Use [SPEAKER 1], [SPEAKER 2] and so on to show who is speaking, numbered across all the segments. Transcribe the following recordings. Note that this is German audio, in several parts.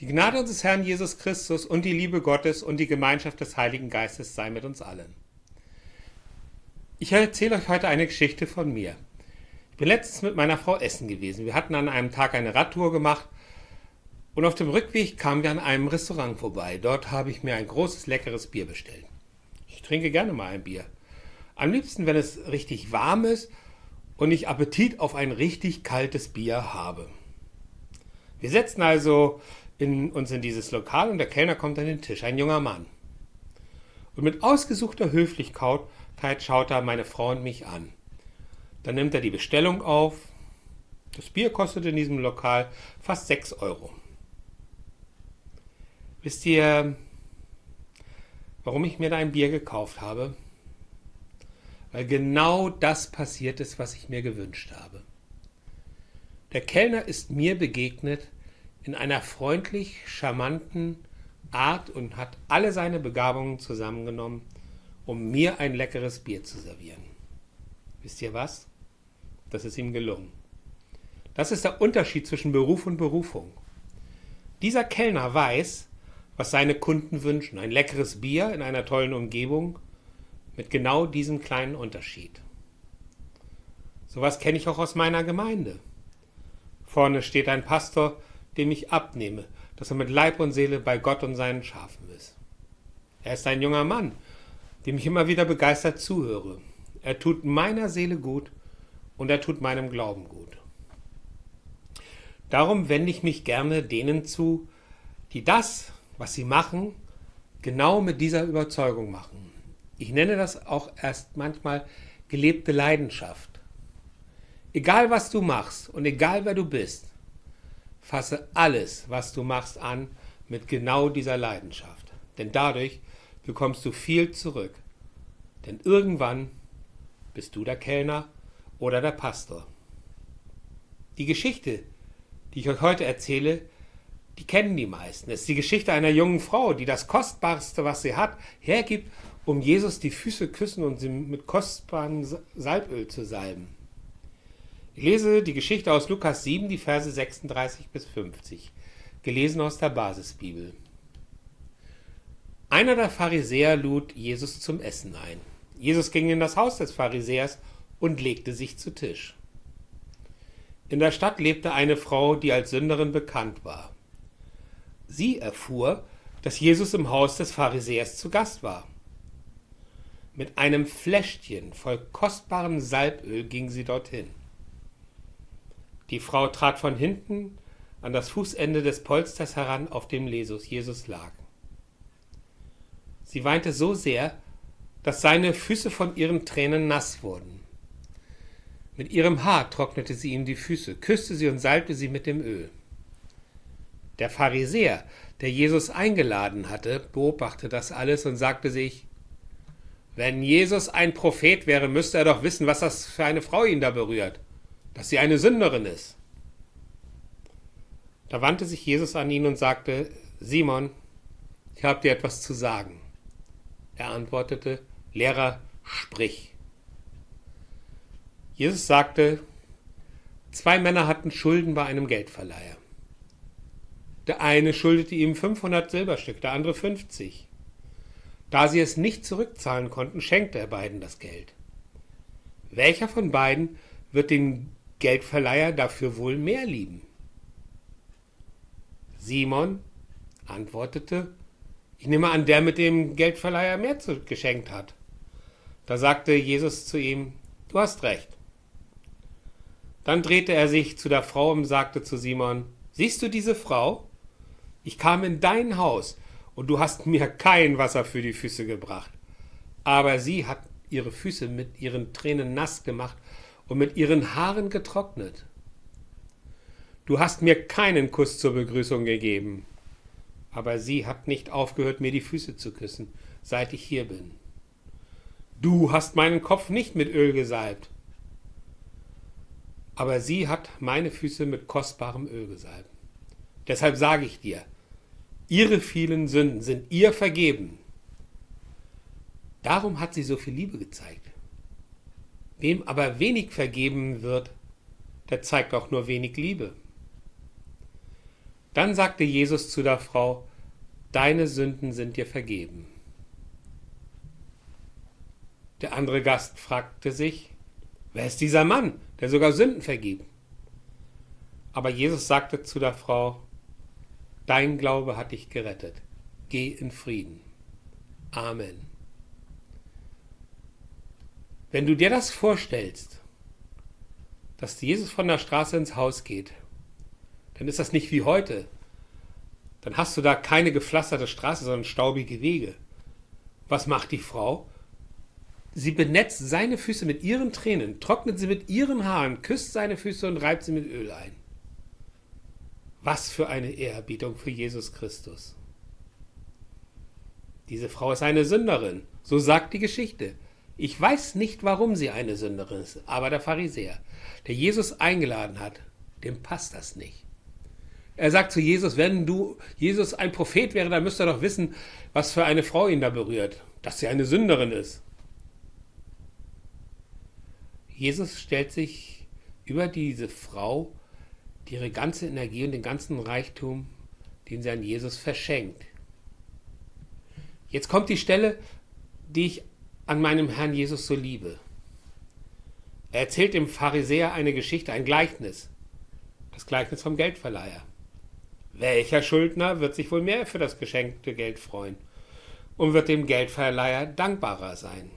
[SPEAKER 1] Die Gnade unseres Herrn Jesus Christus und die Liebe Gottes und die Gemeinschaft des Heiligen Geistes sei mit uns allen. Ich erzähle euch heute eine Geschichte von mir. Ich bin letztens mit meiner Frau essen gewesen. Wir hatten an einem Tag eine Radtour gemacht und auf dem Rückweg kamen wir an einem Restaurant vorbei. Dort habe ich mir ein großes, leckeres Bier bestellt. Ich trinke gerne mal ein Bier. Am liebsten, wenn es richtig warm ist und ich Appetit auf ein richtig kaltes Bier habe. Wir setzen also in, uns in dieses Lokal und der Kellner kommt an den Tisch, ein junger Mann. Und mit ausgesuchter Höflichkeit schaut er meine Frau und mich an. Dann nimmt er die Bestellung auf. Das Bier kostet in diesem Lokal fast 6 Euro. Wisst ihr, warum ich mir da ein Bier gekauft habe? Weil genau das passiert ist, was ich mir gewünscht habe. Der Kellner ist mir begegnet in einer freundlich charmanten Art und hat alle seine Begabungen zusammengenommen, um mir ein leckeres Bier zu servieren. Wisst ihr was? Das ist ihm gelungen. Das ist der Unterschied zwischen Beruf und Berufung. Dieser Kellner weiß, was seine Kunden wünschen. Ein leckeres Bier in einer tollen Umgebung mit genau diesem kleinen Unterschied. Sowas kenne ich auch aus meiner Gemeinde. Vorne steht ein Pastor, dem ich abnehme, dass er mit Leib und Seele bei Gott und seinen Schafen ist. Er ist ein junger Mann, dem ich immer wieder begeistert zuhöre. Er tut meiner Seele gut und er tut meinem Glauben gut. Darum wende ich mich gerne denen zu, die das, was sie machen, genau mit dieser Überzeugung machen. Ich nenne das auch erst manchmal gelebte Leidenschaft. Egal was du machst und egal wer du bist, Fasse alles, was du machst, an mit genau dieser Leidenschaft. Denn dadurch bekommst du viel zurück. Denn irgendwann bist du der Kellner oder der Pastor. Die Geschichte, die ich euch heute erzähle, die kennen die meisten. Es ist die Geschichte einer jungen Frau, die das Kostbarste, was sie hat, hergibt, um Jesus die Füße küssen und sie mit kostbarem Salböl zu salben. Ich lese die Geschichte aus Lukas 7, die Verse 36 bis 50, gelesen aus der Basisbibel. Einer der Pharisäer lud Jesus zum Essen ein. Jesus ging in das Haus des Pharisäers und legte sich zu Tisch. In der Stadt lebte eine Frau, die als Sünderin bekannt war. Sie erfuhr, dass Jesus im Haus des Pharisäers zu Gast war. Mit einem Fläschchen voll kostbarem Salböl ging sie dorthin. Die Frau trat von hinten an das Fußende des Polsters heran, auf dem Jesus lag. Sie weinte so sehr, dass seine Füße von ihren Tränen nass wurden. Mit ihrem Haar trocknete sie ihm die Füße, küsste sie und salbte sie mit dem Öl. Der Pharisäer, der Jesus eingeladen hatte, beobachtete das alles und sagte sich, wenn Jesus ein Prophet wäre, müsste er doch wissen, was das für eine Frau ihn da berührt dass sie eine Sünderin ist. Da wandte sich Jesus an ihn und sagte, Simon, ich habe dir etwas zu sagen. Er antwortete, Lehrer, sprich. Jesus sagte, zwei Männer hatten Schulden bei einem Geldverleiher. Der eine schuldete ihm 500 Silberstück, der andere 50. Da sie es nicht zurückzahlen konnten, schenkte er beiden das Geld. Welcher von beiden wird den Geldverleiher dafür wohl mehr lieben? Simon antwortete, ich nehme an, der mit dem Geldverleiher mehr geschenkt hat. Da sagte Jesus zu ihm, du hast recht. Dann drehte er sich zu der Frau und sagte zu Simon, siehst du diese Frau? Ich kam in dein Haus und du hast mir kein Wasser für die Füße gebracht. Aber sie hat ihre Füße mit ihren Tränen nass gemacht und mit ihren Haaren getrocknet. Du hast mir keinen Kuss zur Begrüßung gegeben, aber sie hat nicht aufgehört, mir die Füße zu küssen, seit ich hier bin. Du hast meinen Kopf nicht mit Öl gesalbt, aber sie hat meine Füße mit kostbarem Öl gesalbt. Deshalb sage ich dir, ihre vielen Sünden sind ihr vergeben. Darum hat sie so viel Liebe gezeigt. Wem aber wenig vergeben wird, der zeigt auch nur wenig Liebe. Dann sagte Jesus zu der Frau, Deine Sünden sind dir vergeben. Der andere Gast fragte sich, wer ist dieser Mann, der sogar Sünden vergibt? Aber Jesus sagte zu der Frau, Dein Glaube hat dich gerettet. Geh in Frieden. Amen. Wenn du dir das vorstellst, dass Jesus von der Straße ins Haus geht, dann ist das nicht wie heute. Dann hast du da keine gepflasterte Straße, sondern staubige Wege. Was macht die Frau? Sie benetzt seine Füße mit ihren Tränen, trocknet sie mit ihren Haaren, küsst seine Füße und reibt sie mit Öl ein. Was für eine Ehrerbietung für Jesus Christus. Diese Frau ist eine Sünderin, so sagt die Geschichte. Ich weiß nicht, warum sie eine Sünderin ist, aber der Pharisäer, der Jesus eingeladen hat, dem passt das nicht. Er sagt zu Jesus, wenn du Jesus ein Prophet wäre, dann müsste er doch wissen, was für eine Frau ihn da berührt, dass sie eine Sünderin ist. Jesus stellt sich über diese Frau, die ihre ganze Energie und den ganzen Reichtum, den sie an Jesus verschenkt. Jetzt kommt die Stelle, die ich an meinem Herrn Jesus so liebe. Er erzählt dem Pharisäer eine Geschichte, ein Gleichnis. Das Gleichnis vom Geldverleiher. Welcher Schuldner wird sich wohl mehr für das geschenkte Geld freuen und wird dem Geldverleiher dankbarer sein?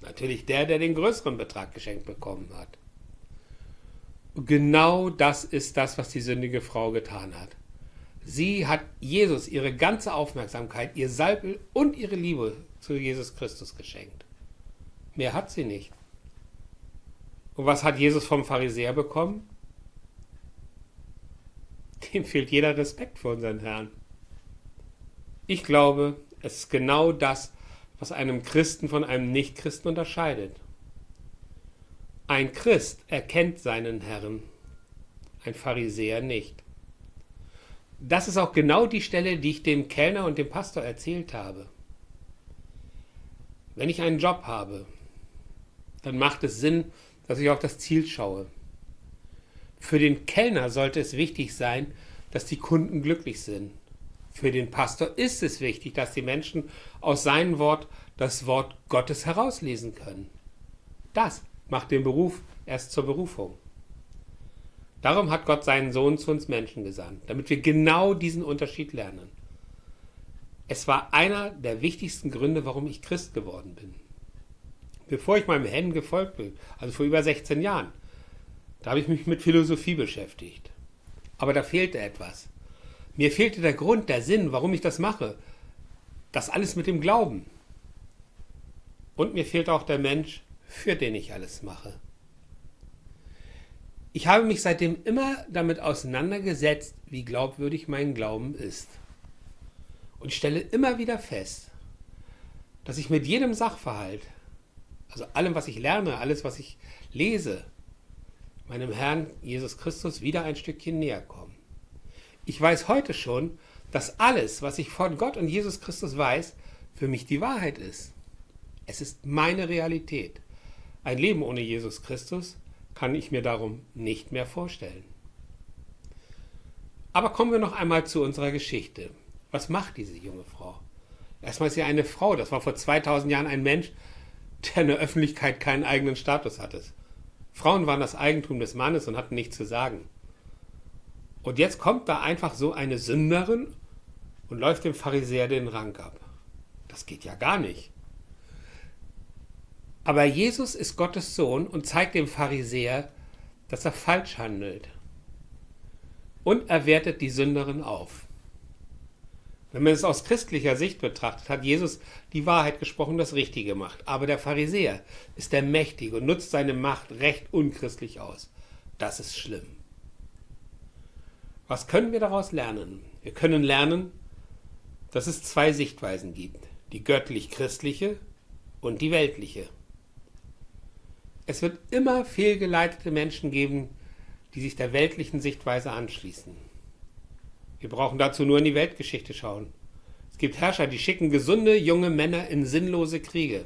[SPEAKER 1] Natürlich der, der den größeren Betrag geschenkt bekommen hat. genau das ist das, was die sündige Frau getan hat. Sie hat Jesus ihre ganze Aufmerksamkeit, ihr Salbel und ihre Liebe zu Jesus Christus geschenkt. Mehr hat sie nicht. Und was hat Jesus vom Pharisäer bekommen? Dem fehlt jeder Respekt vor unseren Herrn. Ich glaube, es ist genau das, was einem Christen von einem Nichtchristen unterscheidet. Ein Christ erkennt seinen Herrn, ein Pharisäer nicht. Das ist auch genau die Stelle, die ich dem Kellner und dem Pastor erzählt habe. Wenn ich einen Job habe, dann macht es Sinn, dass ich auf das Ziel schaue. Für den Kellner sollte es wichtig sein, dass die Kunden glücklich sind. Für den Pastor ist es wichtig, dass die Menschen aus seinem Wort das Wort Gottes herauslesen können. Das macht den Beruf erst zur Berufung. Darum hat Gott seinen Sohn zu uns Menschen gesandt, damit wir genau diesen Unterschied lernen. Es war einer der wichtigsten Gründe, warum ich Christ geworden bin. Bevor ich meinem Herrn gefolgt bin, also vor über 16 Jahren, da habe ich mich mit Philosophie beschäftigt. Aber da fehlte etwas. Mir fehlte der Grund, der Sinn, warum ich das mache. Das alles mit dem Glauben. Und mir fehlt auch der Mensch, für den ich alles mache. Ich habe mich seitdem immer damit auseinandergesetzt, wie glaubwürdig mein Glauben ist. Und stelle immer wieder fest, dass ich mit jedem Sachverhalt, also allem, was ich lerne, alles, was ich lese, meinem Herrn Jesus Christus wieder ein Stückchen näher komme. Ich weiß heute schon, dass alles, was ich von Gott und Jesus Christus weiß, für mich die Wahrheit ist. Es ist meine Realität. Ein Leben ohne Jesus Christus kann ich mir darum nicht mehr vorstellen. Aber kommen wir noch einmal zu unserer Geschichte. Was macht diese junge Frau? Erstmal ist sie eine Frau. Das war vor 2000 Jahren ein Mensch, der in der Öffentlichkeit keinen eigenen Status hatte. Frauen waren das Eigentum des Mannes und hatten nichts zu sagen. Und jetzt kommt da einfach so eine Sünderin und läuft dem Pharisäer den Rang ab. Das geht ja gar nicht. Aber Jesus ist Gottes Sohn und zeigt dem Pharisäer, dass er falsch handelt. Und er wertet die Sünderin auf. Wenn man es aus christlicher Sicht betrachtet, hat Jesus die Wahrheit gesprochen, das Richtige gemacht. Aber der Pharisäer ist der Mächtige und nutzt seine Macht recht unchristlich aus. Das ist schlimm. Was können wir daraus lernen? Wir können lernen, dass es zwei Sichtweisen gibt. Die göttlich-christliche und die weltliche. Es wird immer fehlgeleitete Menschen geben, die sich der weltlichen Sichtweise anschließen. Wir brauchen dazu nur in die Weltgeschichte schauen. Es gibt Herrscher, die schicken gesunde junge Männer in sinnlose Kriege.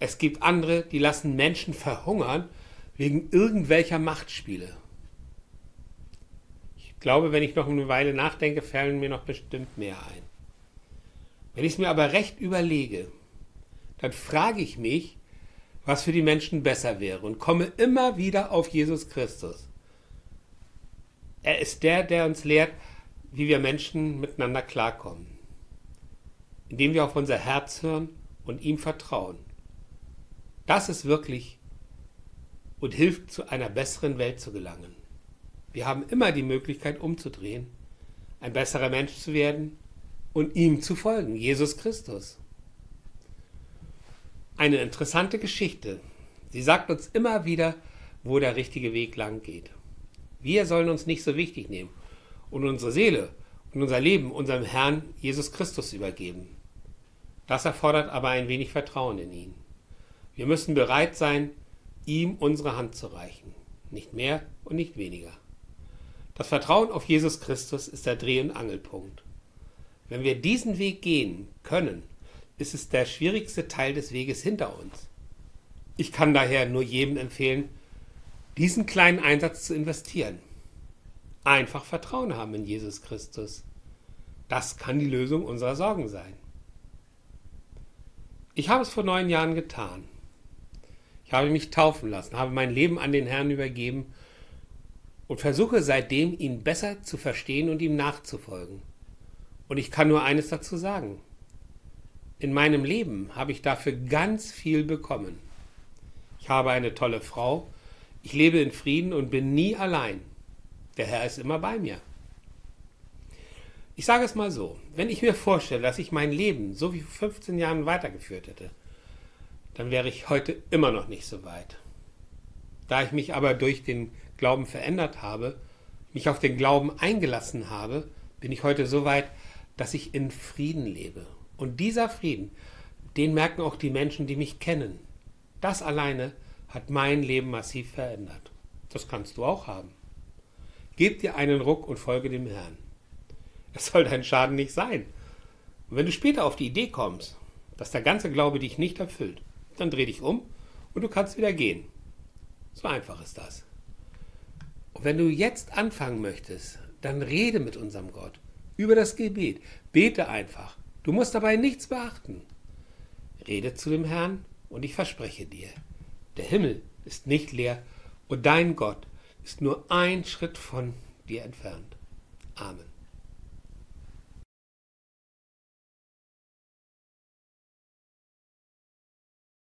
[SPEAKER 1] Es gibt andere, die lassen Menschen verhungern wegen irgendwelcher Machtspiele. Ich glaube, wenn ich noch eine Weile nachdenke, fallen mir noch bestimmt mehr ein. Wenn ich es mir aber recht überlege, dann frage ich mich, was für die Menschen besser wäre und komme immer wieder auf Jesus Christus. Er ist der, der uns lehrt, wie wir Menschen miteinander klarkommen, indem wir auf unser Herz hören und ihm vertrauen. Das ist wirklich und hilft zu einer besseren Welt zu gelangen. Wir haben immer die Möglichkeit umzudrehen, ein besserer Mensch zu werden und ihm zu folgen, Jesus Christus. Eine interessante Geschichte. Sie sagt uns immer wieder, wo der richtige Weg lang geht. Wir sollen uns nicht so wichtig nehmen und unsere Seele und unser Leben unserem Herrn Jesus Christus übergeben. Das erfordert aber ein wenig Vertrauen in ihn. Wir müssen bereit sein, ihm unsere Hand zu reichen. Nicht mehr und nicht weniger. Das Vertrauen auf Jesus Christus ist der Dreh- und Angelpunkt. Wenn wir diesen Weg gehen können, ist es der schwierigste Teil des Weges hinter uns. Ich kann daher nur jedem empfehlen, diesen kleinen Einsatz zu investieren. Einfach Vertrauen haben in Jesus Christus. Das kann die Lösung unserer Sorgen sein. Ich habe es vor neun Jahren getan. Ich habe mich taufen lassen, habe mein Leben an den Herrn übergeben und versuche seitdem, ihn besser zu verstehen und ihm nachzufolgen. Und ich kann nur eines dazu sagen. In meinem Leben habe ich dafür ganz viel bekommen. Ich habe eine tolle Frau, ich lebe in Frieden und bin nie allein. Der Herr ist immer bei mir. Ich sage es mal so, wenn ich mir vorstelle, dass ich mein Leben so wie vor 15 Jahren weitergeführt hätte, dann wäre ich heute immer noch nicht so weit. Da ich mich aber durch den Glauben verändert habe, mich auf den Glauben eingelassen habe, bin ich heute so weit, dass ich in Frieden lebe. Und dieser Frieden, den merken auch die Menschen, die mich kennen. Das alleine hat mein Leben massiv verändert. Das kannst du auch haben. Gib dir einen Ruck und folge dem Herrn. Es soll dein Schaden nicht sein. Und wenn du später auf die Idee kommst, dass der ganze Glaube dich nicht erfüllt, dann dreh dich um und du kannst wieder gehen. So einfach ist das. Und wenn du jetzt anfangen möchtest, dann rede mit unserem Gott über das Gebet. Bete einfach. Du musst dabei nichts beachten. Rede zu dem Herrn und ich verspreche dir, der Himmel ist nicht leer und dein Gott ist nur ein Schritt von dir entfernt. Amen.